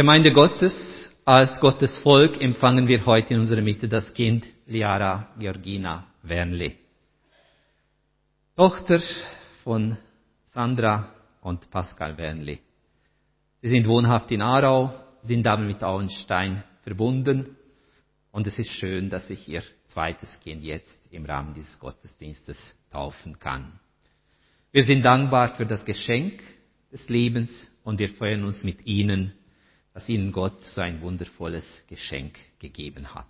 Gemeinde Gottes, als Gottes Volk empfangen wir heute in unserer Mitte das Kind Liara Georgina Wernli. Tochter von Sandra und Pascal Wernli. Sie sind wohnhaft in Aarau, sind aber mit Auenstein verbunden und es ist schön, dass ich ihr zweites Kind jetzt im Rahmen dieses Gottesdienstes taufen kann. Wir sind dankbar für das Geschenk des Lebens und wir freuen uns mit Ihnen dass ihnen Gott so ein wundervolles Geschenk gegeben hat.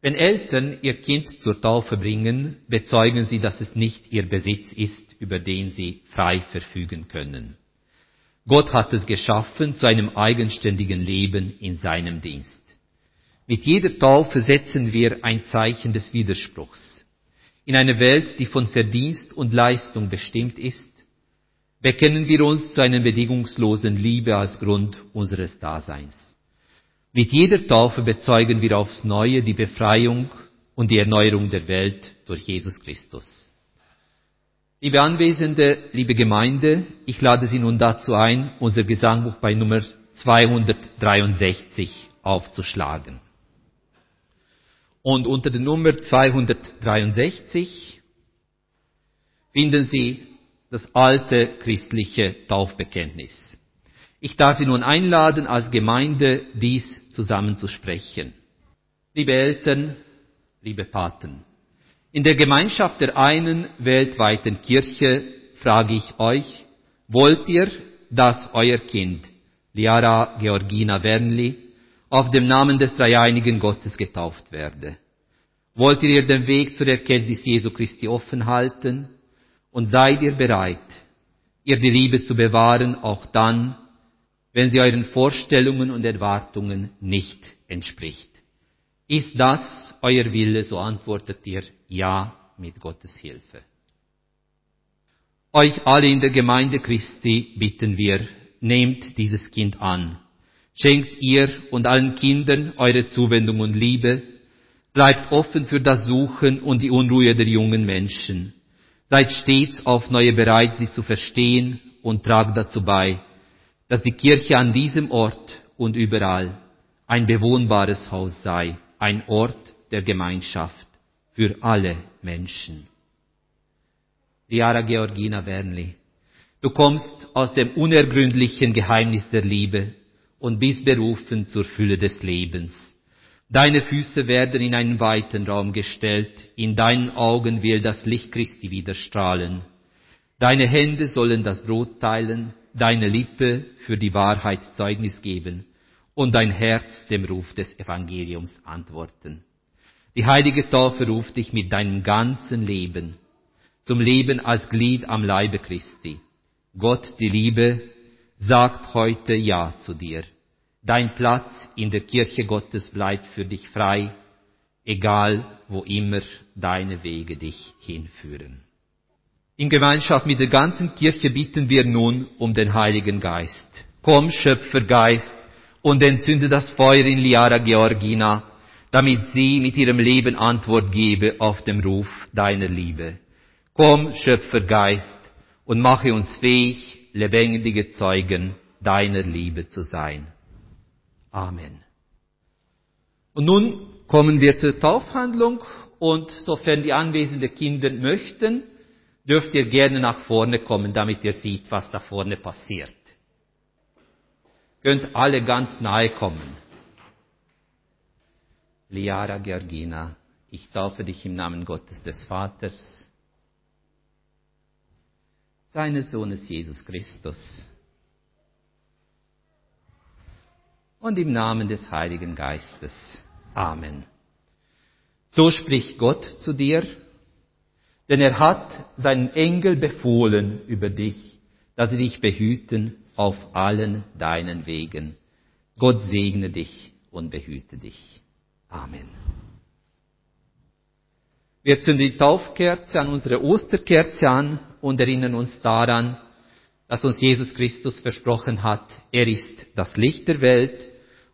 Wenn Eltern ihr Kind zur Taufe bringen, bezeugen sie, dass es nicht ihr Besitz ist, über den sie frei verfügen können. Gott hat es geschaffen zu einem eigenständigen Leben in seinem Dienst. Mit jeder Taufe setzen wir ein Zeichen des Widerspruchs. In einer Welt, die von Verdienst und Leistung bestimmt ist, bekennen wir uns zu einer bedingungslosen Liebe als Grund unseres Daseins. Mit jeder Taufe bezeugen wir aufs Neue die Befreiung und die Erneuerung der Welt durch Jesus Christus. Liebe Anwesende, liebe Gemeinde, ich lade Sie nun dazu ein, unser Gesangbuch bei Nummer 263 aufzuschlagen. Und unter der Nummer 263 finden Sie das alte christliche Taufbekenntnis. Ich darf Sie nun einladen, als Gemeinde dies zusammen zu sprechen. Liebe Eltern, liebe Paten, in der Gemeinschaft der einen weltweiten Kirche frage ich euch, wollt ihr, dass euer Kind, Liara Georgina Wernli, auf dem Namen des dreieinigen Gottes getauft werde? Wollt ihr den Weg zur Erkenntnis Jesu Christi offen halten? Und seid ihr bereit, ihr die Liebe zu bewahren, auch dann, wenn sie euren Vorstellungen und Erwartungen nicht entspricht. Ist das euer Wille, so antwortet ihr ja mit Gottes Hilfe. Euch alle in der Gemeinde Christi bitten wir, nehmt dieses Kind an. Schenkt ihr und allen Kindern eure Zuwendung und Liebe. Bleibt offen für das Suchen und die Unruhe der jungen Menschen. Seid stets auf neue bereit, sie zu verstehen und tragt dazu bei, dass die Kirche an diesem Ort und überall ein bewohnbares Haus sei, ein Ort der Gemeinschaft für alle Menschen. Diara Georgina Wernli, du kommst aus dem unergründlichen Geheimnis der Liebe und bist berufen zur Fülle des Lebens. Deine Füße werden in einen weiten Raum gestellt, in deinen Augen will das Licht Christi wieder strahlen. Deine Hände sollen das Brot teilen, deine Lippe für die Wahrheit Zeugnis geben und dein Herz dem Ruf des Evangeliums antworten. Die heilige Taufe ruft dich mit deinem ganzen Leben zum Leben als Glied am Leibe Christi. Gott, die Liebe, sagt heute Ja zu dir. Dein Platz in der Kirche Gottes bleibt für dich frei, egal wo immer deine Wege dich hinführen. In Gemeinschaft mit der ganzen Kirche bitten wir nun um den Heiligen Geist. Komm, Schöpfergeist, und entzünde das Feuer in Liara Georgina, damit sie mit ihrem Leben Antwort gebe auf den Ruf deiner Liebe. Komm, Schöpfergeist, und mache uns fähig, lebendige Zeugen deiner Liebe zu sein. Amen. Und nun kommen wir zur Taufhandlung und sofern die anwesenden Kinder möchten, dürft ihr gerne nach vorne kommen, damit ihr seht, was da vorne passiert. Könnt alle ganz nahe kommen. Liara Georgina, ich taufe dich im Namen Gottes des Vaters, seines Sohnes Jesus Christus und im Namen des Heiligen Geistes. Amen. So spricht Gott zu dir, denn er hat seinen Engel befohlen über dich, dass sie dich behüten auf allen deinen Wegen. Gott segne dich und behüte dich. Amen. Wir zünden die Taufkerze an unsere Osterkerze an und erinnern uns daran, dass uns Jesus Christus versprochen hat, er ist das Licht der Welt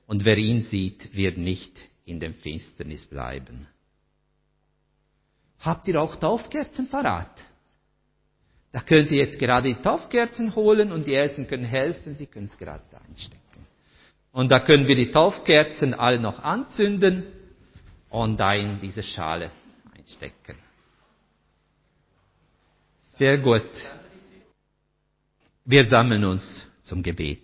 und wer ihn sieht, wird nicht in dem Finsternis bleiben. Habt ihr auch Taufkerzen parat? Da könnt ihr jetzt gerade die Taufkerzen holen und die Eltern können helfen, sie können es gerade einstecken. Und da können wir die Taufkerzen alle noch anzünden und in diese Schale einstecken. Sehr gut. Wir sammeln uns zum Gebet.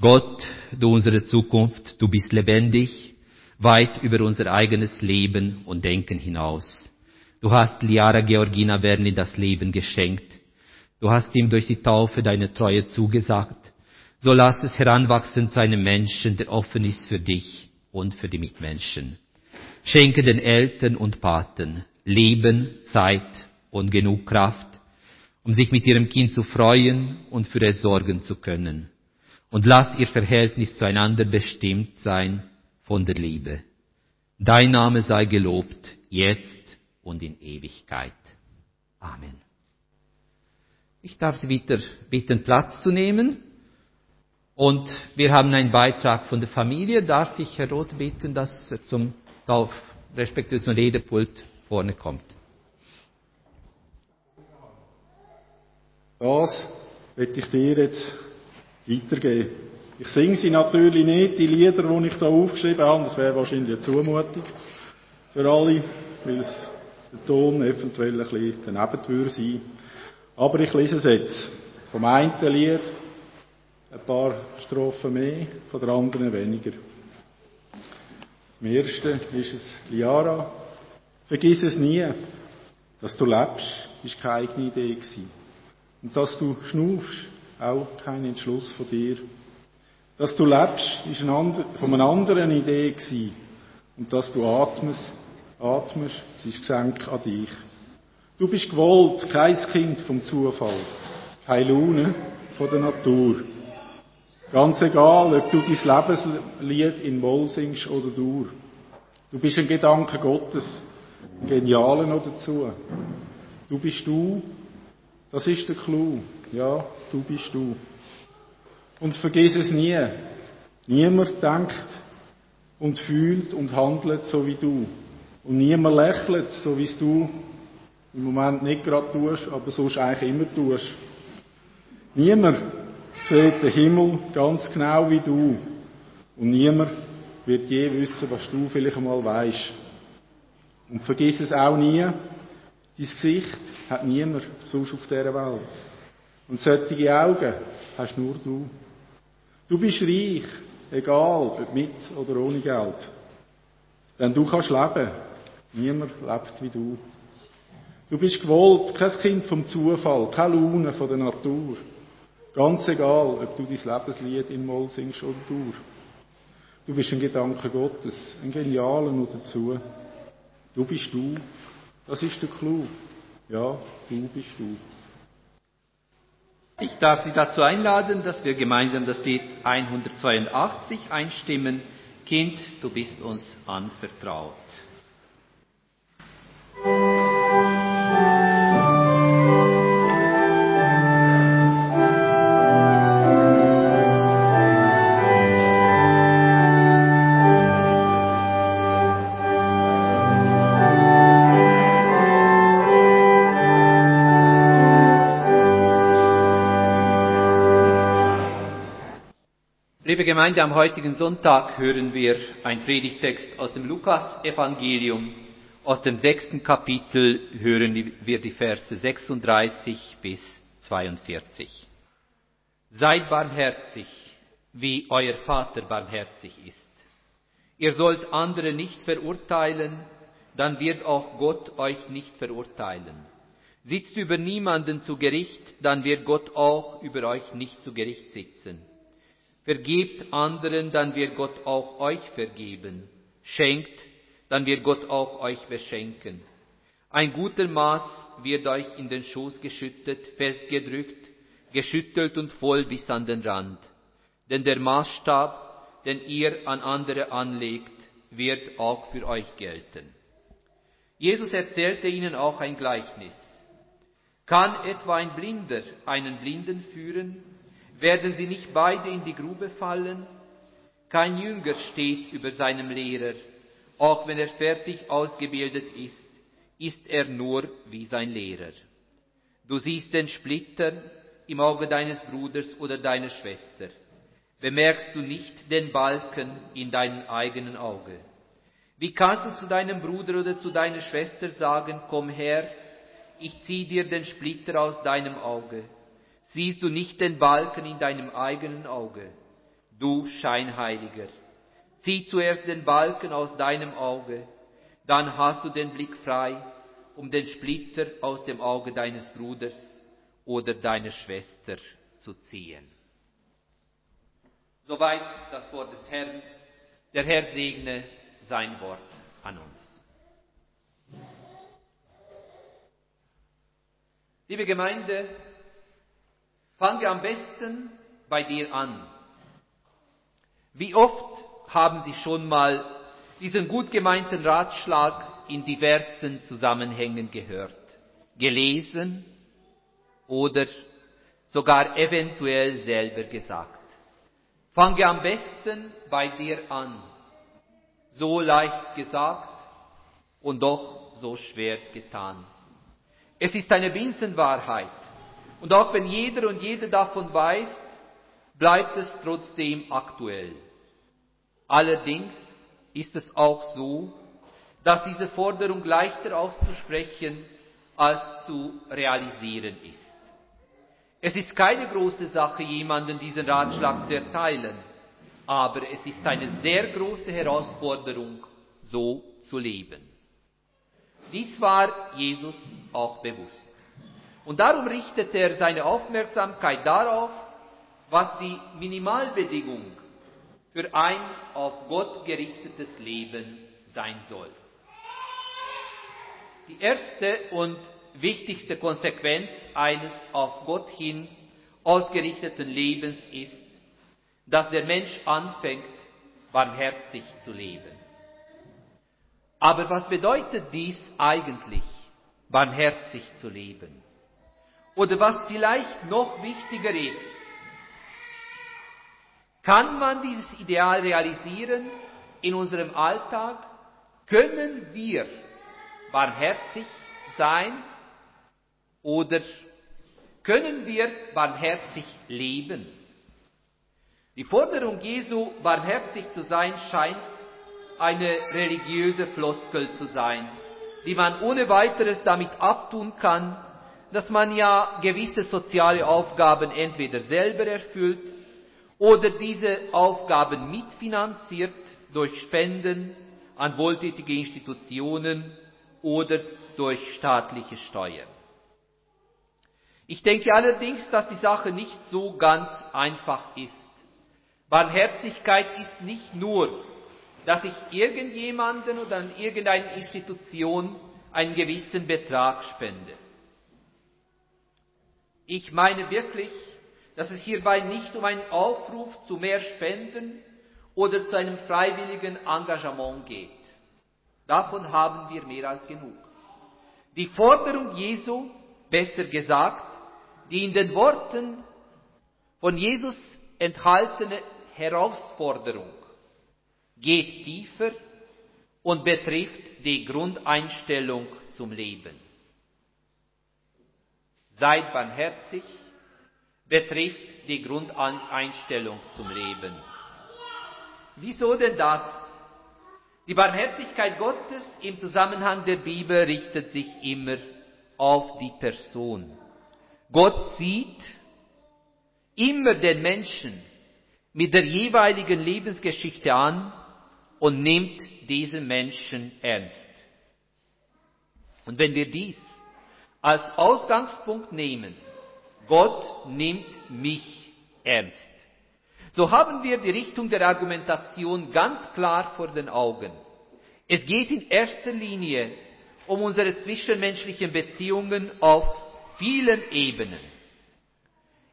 Gott, du unsere Zukunft, du bist lebendig, weit über unser eigenes Leben und Denken hinaus. Du hast Liara Georgina Werni das Leben geschenkt. Du hast ihm durch die Taufe deine Treue zugesagt. So lass es heranwachsen zu einem Menschen, der offen ist für dich und für die Mitmenschen. Schenke den Eltern und Paten Leben, Zeit und genug Kraft, um sich mit ihrem Kind zu freuen und für es sorgen zu können. Und lass ihr Verhältnis zueinander bestimmt sein von der Liebe. Dein Name sei gelobt, jetzt und in Ewigkeit. Amen. Ich darf Sie wieder bitten, Platz zu nehmen. Und wir haben einen Beitrag von der Familie. Darf ich Herr Roth bitten, dass er zum Tauf, respektive zum Redepult vorne kommt? Das möchte ich dir jetzt weitergeben. Ich singe sie natürlich nicht, die Lieder, die ich da aufgeschrieben habe, das wäre wahrscheinlich eine Zumutung für alle, weil es der Ton eventuell ein bisschen daneben würde sein. Aber ich lese es jetzt. Vom einen Lied ein paar Strophen mehr, von der anderen weniger. Im ersten ist es Liara. Vergiss es nie, dass du lebst, ist keine eigene Idee gewesen. Und dass du schnaufst, auch kein Entschluss von dir. Dass du lebst, ist ein andre, von einer anderen Idee gewesen. Und dass du atmest, atmest, es ist Geschenk an dich. Du bist gewollt, kein Kind vom Zufall, keine Laune von der Natur. Ganz egal, ob du dein Lebenslied in Moll singst oder Dur. Du bist ein Gedanke Gottes, ein Genialen noch dazu. Du bist du, das ist der Clou. Ja, du bist du. Und vergiss es nie. Niemand denkt und fühlt und handelt so wie du. Und niemand lächelt, so wie es du im Moment nicht gerade tust, aber sonst eigentlich immer tust. Niemand sieht den Himmel ganz genau wie du. Und niemand wird je wissen, was du vielleicht einmal weißt. Und vergiss es auch nie, dein Gesicht hat niemand sonst auf dieser Welt. Und solche Augen hast nur du. Du bist reich, egal ob mit oder ohne Geld. Denn du kannst leben. Niemand lebt wie du. Du bist gewollt, kein Kind vom Zufall, keine Laune von der Natur. Ganz egal, ob du dein Lebenslied in Moll singst oder Dur. Du bist ein Gedanke Gottes, ein genialer noch dazu. Du bist du. Das ist der Clou. Ja, du bist du. Ich darf Sie dazu einladen, dass wir gemeinsam das Lied 182 einstimmen. Kind, du bist uns anvertraut. Liebe Gemeinde, am heutigen Sonntag hören wir ein Predigtext aus dem Lukas-Evangelium. Aus dem sechsten Kapitel hören wir die Verse 36 bis 42. Seid barmherzig, wie euer Vater barmherzig ist. Ihr sollt andere nicht verurteilen, dann wird auch Gott euch nicht verurteilen. Sitzt über niemanden zu Gericht, dann wird Gott auch über euch nicht zu Gericht sitzen. Vergebt anderen, dann wird Gott auch euch vergeben. Schenkt, dann wird Gott auch euch beschenken. Ein guter Maß wird euch in den Schoß geschüttet, festgedrückt, geschüttelt und voll bis an den Rand. Denn der Maßstab, den ihr an andere anlegt, wird auch für euch gelten. Jesus erzählte ihnen auch ein Gleichnis. Kann etwa ein Blinder einen Blinden führen? Werden sie nicht beide in die Grube fallen? Kein Jünger steht über seinem Lehrer. Auch wenn er fertig ausgebildet ist, ist er nur wie sein Lehrer. Du siehst den Splitter im Auge deines Bruders oder deiner Schwester. Bemerkst du nicht den Balken in deinem eigenen Auge? Wie kannst du zu deinem Bruder oder zu deiner Schwester sagen, komm her, ich zieh dir den Splitter aus deinem Auge? Siehst du nicht den Balken in deinem eigenen Auge? Du Scheinheiliger, zieh zuerst den Balken aus deinem Auge, dann hast du den Blick frei, um den Splitter aus dem Auge deines Bruders oder deiner Schwester zu ziehen. Soweit das Wort des Herrn. Der Herr segne sein Wort an uns. Liebe Gemeinde, fange am besten bei dir an. Wie oft haben Sie schon mal diesen gut gemeinten Ratschlag in diversen Zusammenhängen gehört, gelesen oder sogar eventuell selber gesagt. Fange am besten bei dir an. So leicht gesagt und doch so schwer getan. Es ist eine Binsenwahrheit. Und auch wenn jeder und jede davon weiß, bleibt es trotzdem aktuell. Allerdings ist es auch so, dass diese Forderung leichter auszusprechen als zu realisieren ist. Es ist keine große Sache, jemanden diesen Ratschlag zu erteilen, aber es ist eine sehr große Herausforderung, so zu leben. Dies war Jesus auch bewusst. Und darum richtet er seine Aufmerksamkeit darauf, was die Minimalbedingung für ein auf Gott gerichtetes Leben sein soll. Die erste und wichtigste Konsequenz eines auf Gott hin ausgerichteten Lebens ist, dass der Mensch anfängt, barmherzig zu leben. Aber was bedeutet dies eigentlich, barmherzig zu leben? Oder was vielleicht noch wichtiger ist, kann man dieses Ideal realisieren in unserem Alltag? Können wir barmherzig sein oder können wir barmherzig leben? Die Forderung Jesu, barmherzig zu sein, scheint eine religiöse Floskel zu sein, die man ohne weiteres damit abtun kann, dass man ja gewisse soziale Aufgaben entweder selber erfüllt oder diese Aufgaben mitfinanziert durch Spenden an wohltätige Institutionen oder durch staatliche Steuern. Ich denke allerdings, dass die Sache nicht so ganz einfach ist. Barmherzigkeit ist nicht nur, dass ich irgendjemanden oder an irgendeine Institution einen gewissen Betrag spende. Ich meine wirklich, dass es hierbei nicht um einen Aufruf zu mehr Spenden oder zu einem freiwilligen Engagement geht. Davon haben wir mehr als genug. Die Forderung Jesu, besser gesagt, die in den Worten von Jesus enthaltene Herausforderung geht tiefer und betrifft die Grundeinstellung zum Leben. Seid barmherzig betrifft die Grundeinstellung zum Leben. Wieso denn das? Die Barmherzigkeit Gottes im Zusammenhang der Bibel richtet sich immer auf die Person. Gott sieht immer den Menschen mit der jeweiligen Lebensgeschichte an und nimmt diesen Menschen ernst. Und wenn wir dies als Ausgangspunkt nehmen, Gott nimmt mich ernst, so haben wir die Richtung der Argumentation ganz klar vor den Augen. Es geht in erster Linie um unsere zwischenmenschlichen Beziehungen auf vielen Ebenen.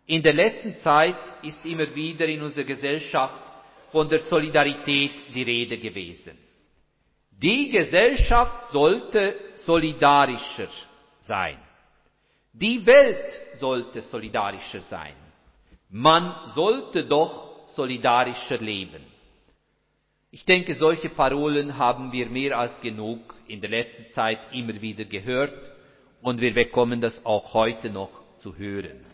In der letzten Zeit ist immer wieder in unserer Gesellschaft von der Solidarität die Rede gewesen. Die Gesellschaft sollte solidarischer sein. Die Welt sollte solidarischer sein. Man sollte doch solidarischer leben. Ich denke, solche Parolen haben wir mehr als genug in der letzten Zeit immer wieder gehört und wir bekommen das auch heute noch zu hören.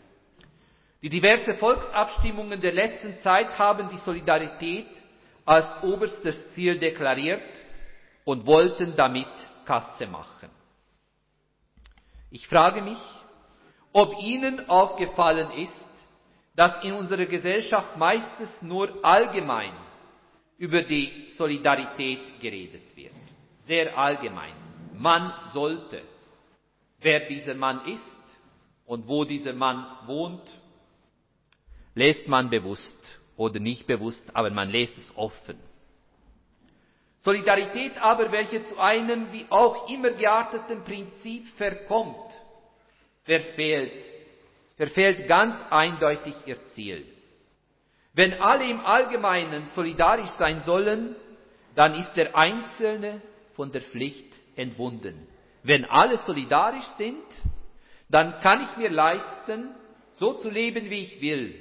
Die diverse Volksabstimmungen der letzten Zeit haben die Solidarität als oberstes Ziel deklariert und wollten damit Kasse machen. Ich frage mich, ob Ihnen aufgefallen ist, dass in unserer Gesellschaft meistens nur allgemein über die Solidarität geredet wird. Sehr allgemein. Man sollte. Wer dieser Mann ist und wo dieser Mann wohnt, lässt man bewusst oder nicht bewusst, aber man lässt es offen. Solidarität aber, welche zu einem wie auch immer gearteten Prinzip verkommt, verfehlt, verfehlt ganz eindeutig ihr Ziel. Wenn alle im Allgemeinen solidarisch sein sollen, dann ist der Einzelne von der Pflicht entbunden. Wenn alle solidarisch sind, dann kann ich mir leisten, so zu leben, wie ich will.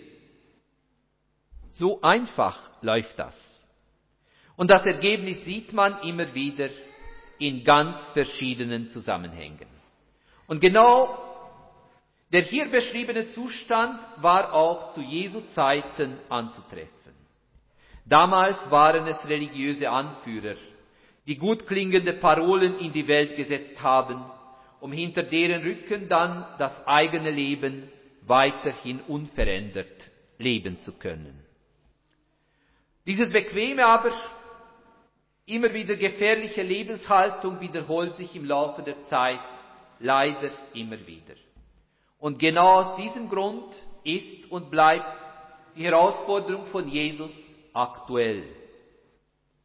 So einfach läuft das. Und das Ergebnis sieht man immer wieder in ganz verschiedenen Zusammenhängen. Und genau der hier beschriebene Zustand war auch zu Jesu Zeiten anzutreffen. Damals waren es religiöse Anführer, die gut klingende Parolen in die Welt gesetzt haben, um hinter deren Rücken dann das eigene Leben weiterhin unverändert leben zu können. Dieses bequeme, aber immer wieder gefährliche Lebenshaltung wiederholt sich im Laufe der Zeit leider immer wieder. Und genau aus diesem Grund ist und bleibt die Herausforderung von Jesus aktuell.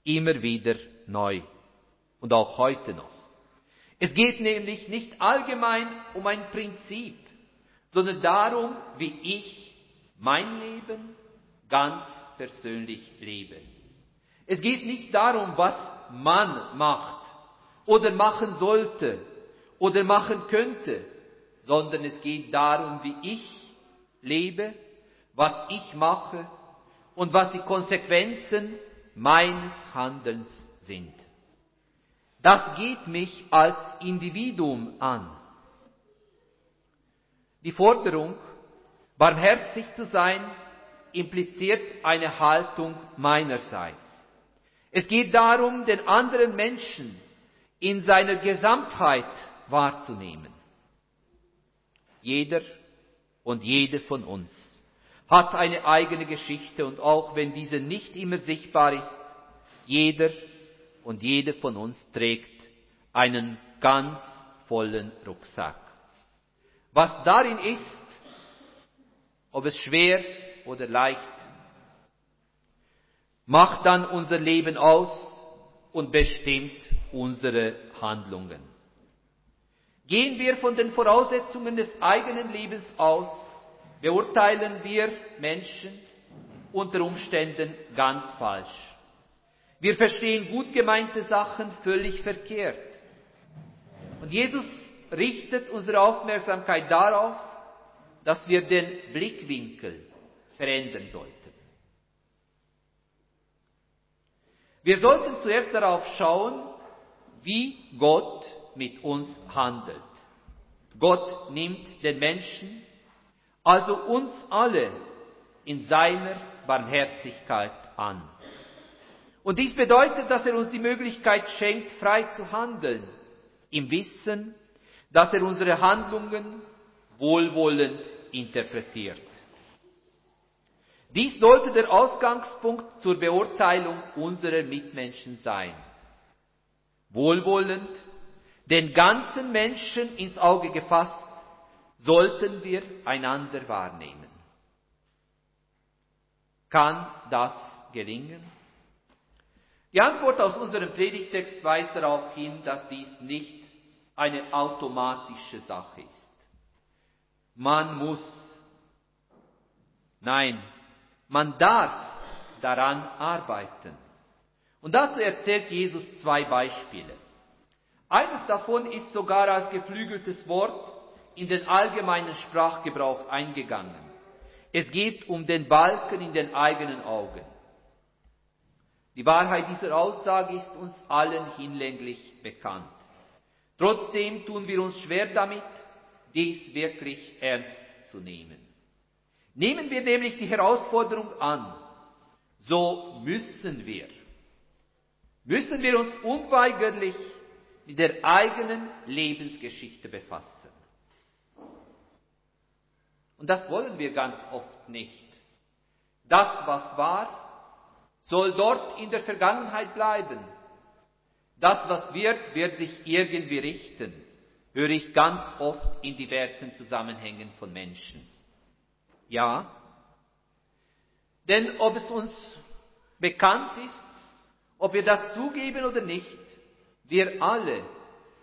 Immer wieder neu. Und auch heute noch. Es geht nämlich nicht allgemein um ein Prinzip, sondern darum, wie ich mein Leben ganz persönlich lebe. Es geht nicht darum, was man macht oder machen sollte oder machen könnte, sondern es geht darum, wie ich lebe, was ich mache und was die Konsequenzen meines Handelns sind. Das geht mich als Individuum an. Die Forderung, barmherzig zu sein, impliziert eine Haltung meinerseits. Es geht darum, den anderen Menschen in seiner Gesamtheit wahrzunehmen. Jeder und jede von uns hat eine eigene Geschichte und auch wenn diese nicht immer sichtbar ist, jeder und jede von uns trägt einen ganz vollen Rucksack. Was darin ist, ob es schwer oder leicht, macht dann unser Leben aus und bestimmt unsere Handlungen. Gehen wir von den Voraussetzungen des eigenen Lebens aus, beurteilen wir Menschen unter Umständen ganz falsch. Wir verstehen gut gemeinte Sachen völlig verkehrt. Und Jesus richtet unsere Aufmerksamkeit darauf, dass wir den Blickwinkel verändern sollten. Wir sollten zuerst darauf schauen, wie Gott mit uns handelt. Gott nimmt den Menschen, also uns alle, in seiner Barmherzigkeit an. Und dies bedeutet, dass er uns die Möglichkeit schenkt, frei zu handeln, im Wissen, dass er unsere Handlungen wohlwollend interpretiert. Dies sollte der Ausgangspunkt zur Beurteilung unserer Mitmenschen sein. Wohlwollend, den ganzen Menschen ins Auge gefasst, sollten wir einander wahrnehmen. Kann das gelingen? Die Antwort aus unserem Predigtext weist darauf hin, dass dies nicht eine automatische Sache ist. Man muss, nein, man darf daran arbeiten. Und dazu erzählt Jesus zwei Beispiele. Eines davon ist sogar als geflügeltes Wort in den allgemeinen Sprachgebrauch eingegangen. Es geht um den Balken in den eigenen Augen. Die Wahrheit dieser Aussage ist uns allen hinlänglich bekannt. Trotzdem tun wir uns schwer damit, dies wirklich ernst zu nehmen. Nehmen wir nämlich die Herausforderung an, so müssen wir, müssen wir uns unweigerlich mit der eigenen Lebensgeschichte befassen. Und das wollen wir ganz oft nicht. Das, was war, soll dort in der Vergangenheit bleiben. Das, was wird, wird sich irgendwie richten, höre ich ganz oft in diversen Zusammenhängen von Menschen. Ja, denn ob es uns bekannt ist, ob wir das zugeben oder nicht, wir alle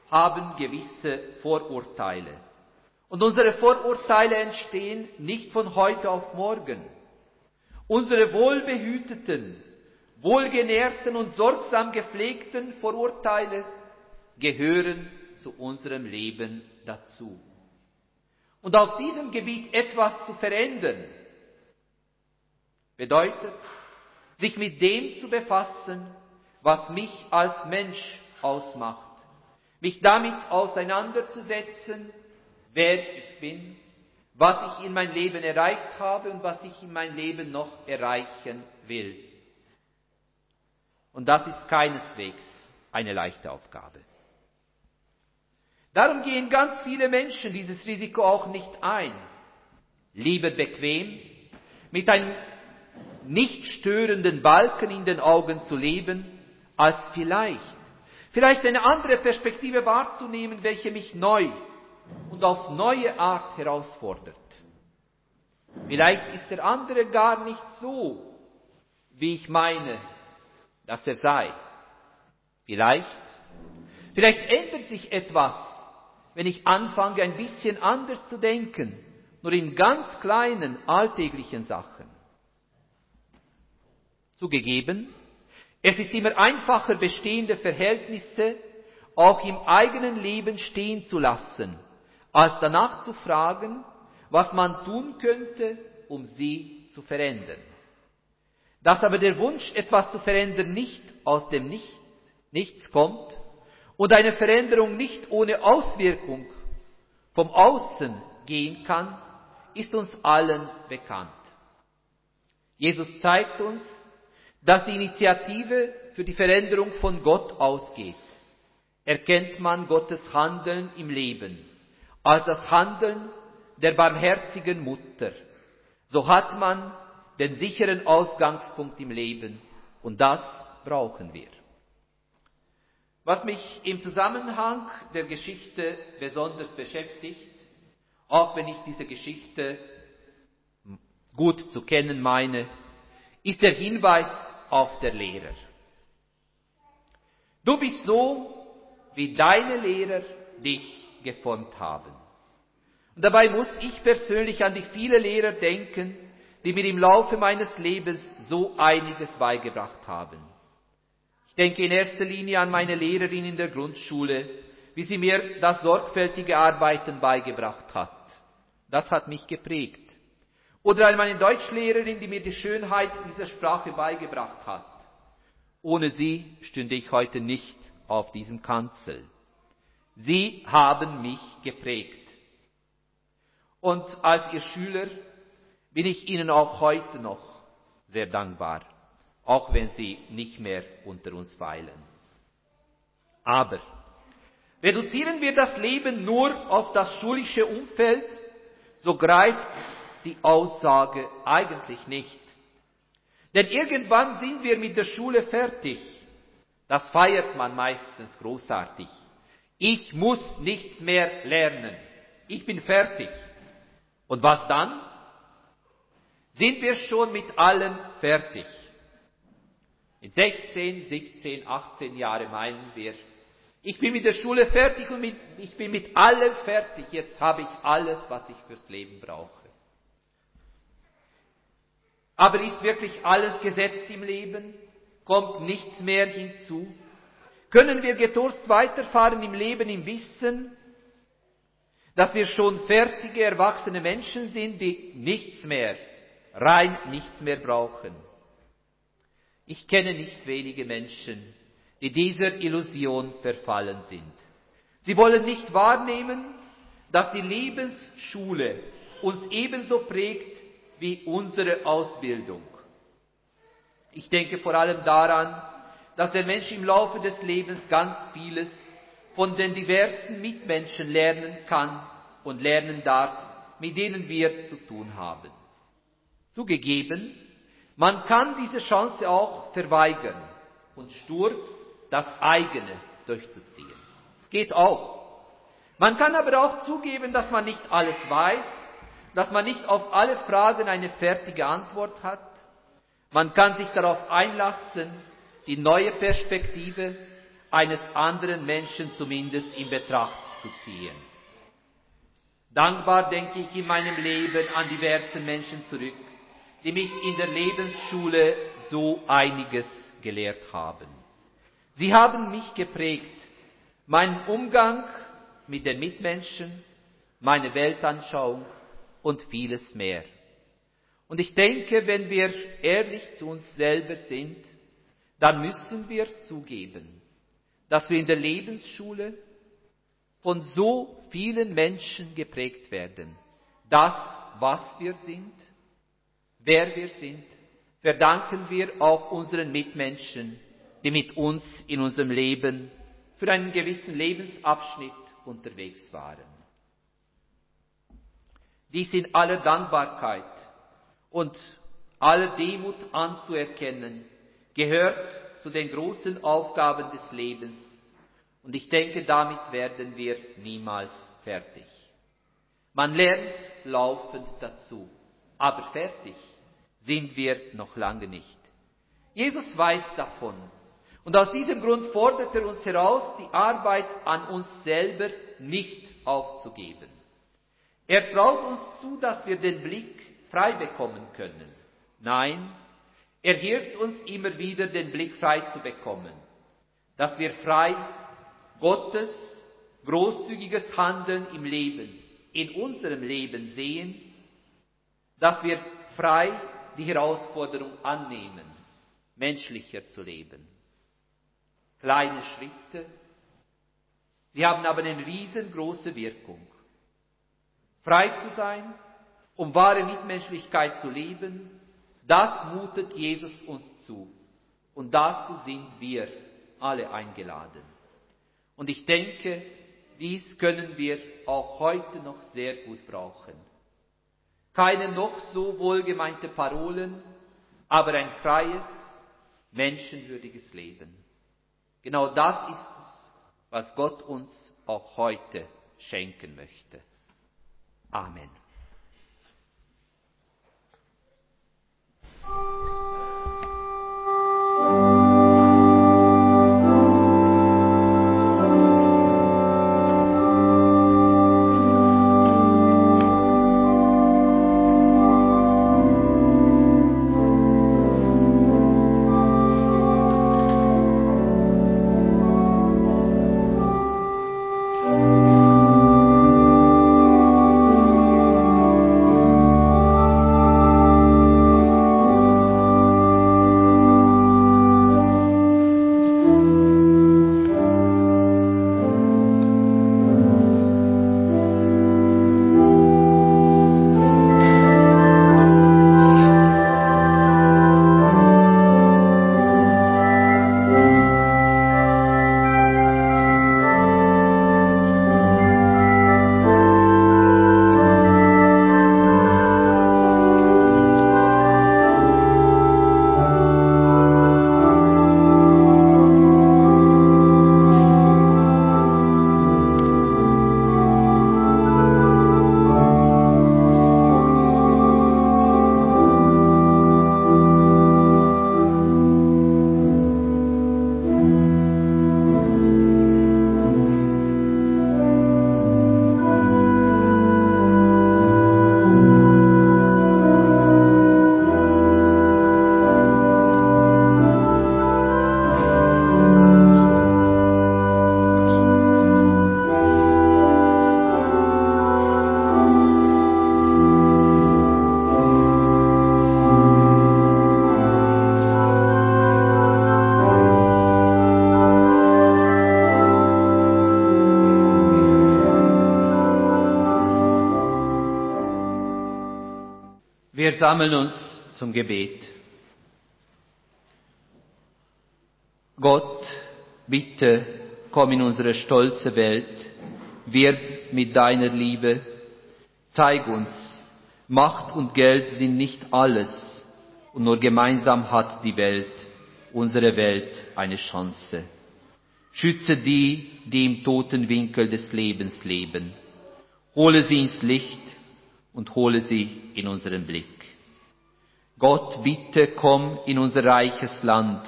haben gewisse Vorurteile. Und unsere Vorurteile entstehen nicht von heute auf morgen. Unsere wohlbehüteten, wohlgenährten und sorgsam gepflegten Vorurteile gehören zu unserem Leben dazu. Und auf diesem Gebiet etwas zu verändern, bedeutet, sich mit dem zu befassen, was mich als Mensch ausmacht, mich damit auseinanderzusetzen, wer ich bin, was ich in mein Leben erreicht habe und was ich in mein Leben noch erreichen will. Und das ist keineswegs eine leichte Aufgabe. Darum gehen ganz viele Menschen dieses Risiko auch nicht ein. Lieber bequem, mit einem nicht störenden Balken in den Augen zu leben, als vielleicht, vielleicht eine andere Perspektive wahrzunehmen, welche mich neu und auf neue Art herausfordert. Vielleicht ist der andere gar nicht so, wie ich meine, dass er sei. Vielleicht, vielleicht ändert sich etwas, wenn ich anfange, ein bisschen anders zu denken, nur in ganz kleinen, alltäglichen Sachen. Zugegeben, es ist immer einfacher, bestehende Verhältnisse auch im eigenen Leben stehen zu lassen, als danach zu fragen, was man tun könnte, um sie zu verändern. Dass aber der Wunsch, etwas zu verändern, nicht aus dem Nichts, Nichts kommt und eine Veränderung nicht ohne Auswirkung vom Außen gehen kann, ist uns allen bekannt. Jesus zeigt uns, dass die Initiative für die Veränderung von Gott ausgeht. Erkennt man Gottes Handeln im Leben als das Handeln der barmherzigen Mutter, so hat man den sicheren Ausgangspunkt im Leben und das brauchen wir. Was mich im Zusammenhang der Geschichte besonders beschäftigt, auch wenn ich diese Geschichte gut zu kennen meine, ist der Hinweis auf der Lehrer. Du bist so, wie deine Lehrer dich geformt haben. Und dabei muss ich persönlich an die vielen Lehrer denken, die mir im Laufe meines Lebens so einiges beigebracht haben. Denke in erster Linie an meine Lehrerin in der Grundschule, wie sie mir das sorgfältige Arbeiten beigebracht hat. Das hat mich geprägt. Oder an meine Deutschlehrerin, die mir die Schönheit dieser Sprache beigebracht hat. Ohne sie stünde ich heute nicht auf diesem Kanzel. Sie haben mich geprägt. Und als Ihr Schüler bin ich Ihnen auch heute noch sehr dankbar, auch wenn Sie nicht mehr unter uns weilen. Aber reduzieren wir das Leben nur auf das schulische Umfeld, so greift die Aussage eigentlich nicht. Denn irgendwann sind wir mit der Schule fertig. Das feiert man meistens großartig. Ich muss nichts mehr lernen. Ich bin fertig. Und was dann? Sind wir schon mit allem fertig? In 16, 17, 18 Jahren meinen wir, ich bin mit der Schule fertig und mit, ich bin mit allem fertig. Jetzt habe ich alles, was ich fürs Leben brauche. Aber ist wirklich alles gesetzt im Leben? Kommt nichts mehr hinzu? Können wir getrost weiterfahren im Leben im Wissen, dass wir schon fertige, erwachsene Menschen sind, die nichts mehr, rein nichts mehr brauchen? Ich kenne nicht wenige Menschen, die dieser Illusion verfallen sind. Sie wollen nicht wahrnehmen, dass die Lebensschule uns ebenso prägt wie unsere Ausbildung. Ich denke vor allem daran, dass der Mensch im Laufe des Lebens ganz vieles von den diversen Mitmenschen lernen kann und lernen darf, mit denen wir zu tun haben. Zugegeben, man kann diese Chance auch verweigern und stur das eigene durchzuziehen. Es geht auch. Man kann aber auch zugeben, dass man nicht alles weiß, dass man nicht auf alle Fragen eine fertige Antwort hat. Man kann sich darauf einlassen, die neue Perspektive eines anderen Menschen zumindest in Betracht zu ziehen. Dankbar denke ich in meinem Leben an diverse Menschen zurück, die mich in der Lebensschule so einiges gelehrt haben. Sie haben mich geprägt, meinen Umgang mit den Mitmenschen, meine Weltanschauung und vieles mehr. Und ich denke, wenn wir ehrlich zu uns selber sind, dann müssen wir zugeben, dass wir in der Lebensschule von so vielen Menschen geprägt werden. Das, was wir sind, wer wir sind, verdanken wir auch unseren Mitmenschen, die mit uns in unserem Leben für einen gewissen Lebensabschnitt unterwegs waren. Dies in aller Dankbarkeit und aller Demut anzuerkennen, gehört zu den großen Aufgaben des Lebens. Und ich denke, damit werden wir niemals fertig. Man lernt laufend dazu, aber fertig sind wir noch lange nicht. Jesus weiß davon. Und aus diesem Grund fordert er uns heraus, die Arbeit an uns selber nicht aufzugeben. Er traut uns zu, dass wir den Blick frei bekommen können. Nein, er hilft uns immer wieder, den Blick frei zu bekommen, dass wir frei Gottes großzügiges Handeln im Leben, in unserem Leben sehen, dass wir frei die Herausforderung annehmen, menschlicher zu leben. Kleine Schritte, sie haben aber eine riesengroße Wirkung. Frei zu sein, um wahre Mitmenschlichkeit zu leben, das mutet Jesus uns zu. Und dazu sind wir alle eingeladen. Und ich denke, dies können wir auch heute noch sehr gut brauchen. Keine noch so wohlgemeinte Parolen, aber ein freies, menschenwürdiges Leben. Genau das ist es, was Gott uns auch heute schenken möchte. Amen. Sammeln uns zum Gebet. Gott, bitte komm in unsere stolze Welt, wirb mit deiner Liebe, zeig uns, Macht und Geld sind nicht alles und nur gemeinsam hat die Welt, unsere Welt, eine Chance. Schütze die, die im toten Winkel des Lebens leben. Hole sie ins Licht und hole sie in unseren Blick. Gott, bitte komm in unser reiches Land.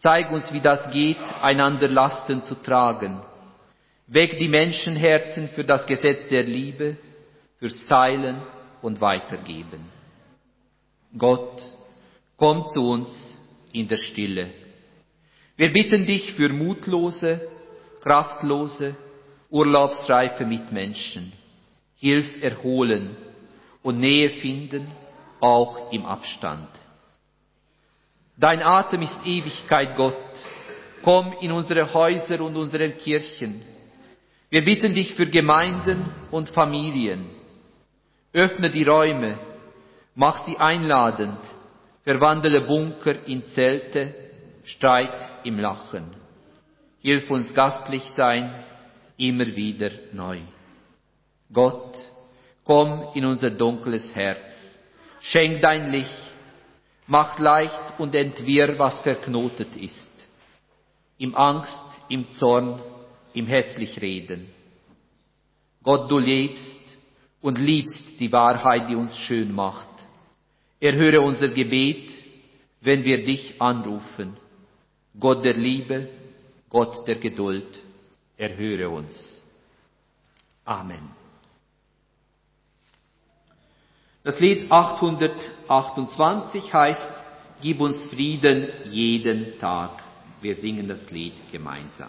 Zeig uns, wie das geht, einander Lasten zu tragen. Weck die Menschenherzen für das Gesetz der Liebe, fürs Teilen und Weitergeben. Gott, komm zu uns in der Stille. Wir bitten dich für mutlose, kraftlose, urlaubsreife Mitmenschen. Hilf erholen und Nähe finden, auch im Abstand. Dein Atem ist Ewigkeit, Gott. Komm in unsere Häuser und unsere Kirchen. Wir bitten dich für Gemeinden und Familien. Öffne die Räume, mach sie einladend, verwandle Bunker in Zelte, Streit im Lachen. Hilf uns gastlich sein, immer wieder neu. Gott, komm in unser dunkles Herz, schenk dein Licht, mach leicht und entwirr, was verknotet ist. Im Angst, im Zorn, im hässlich Reden. Gott, du lebst und liebst die Wahrheit, die uns schön macht. Erhöre unser Gebet, wenn wir dich anrufen. Gott der Liebe, Gott der Geduld, erhöre uns. Amen. Das Lied 828 heißt, Gib uns Frieden jeden Tag. Wir singen das Lied gemeinsam.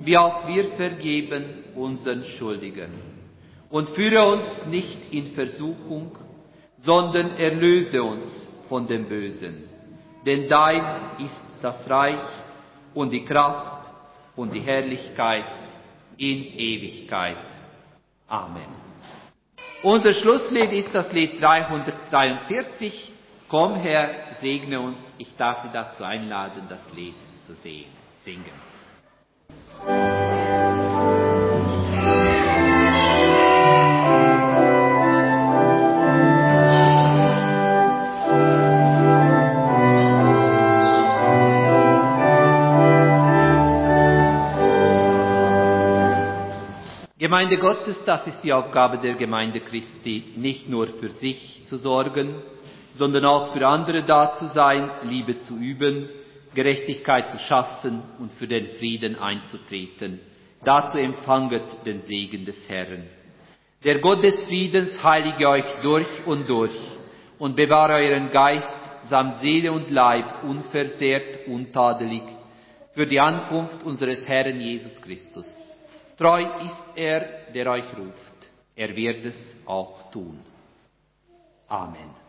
wie auch wir vergeben unseren Schuldigen. Und führe uns nicht in Versuchung, sondern erlöse uns von dem Bösen. Denn dein ist das Reich und die Kraft und die Herrlichkeit in Ewigkeit. Amen. Unser Schlusslied ist das Lied 343. Komm Herr, segne uns. Ich darf Sie dazu einladen, das Lied zu sehen, singen. Gemeinde Gottes, das ist die Aufgabe der Gemeinde Christi, nicht nur für sich zu sorgen, sondern auch für andere da zu sein, Liebe zu üben, Gerechtigkeit zu schaffen und für den Frieden einzutreten. Dazu empfanget den Segen des Herrn. Der Gott des Friedens heilige euch durch und durch und bewahre euren Geist samt Seele und Leib unversehrt, untadelig für die Ankunft unseres Herrn Jesus Christus. Treu ist er, der euch ruft. Er wird es auch tun. Amen.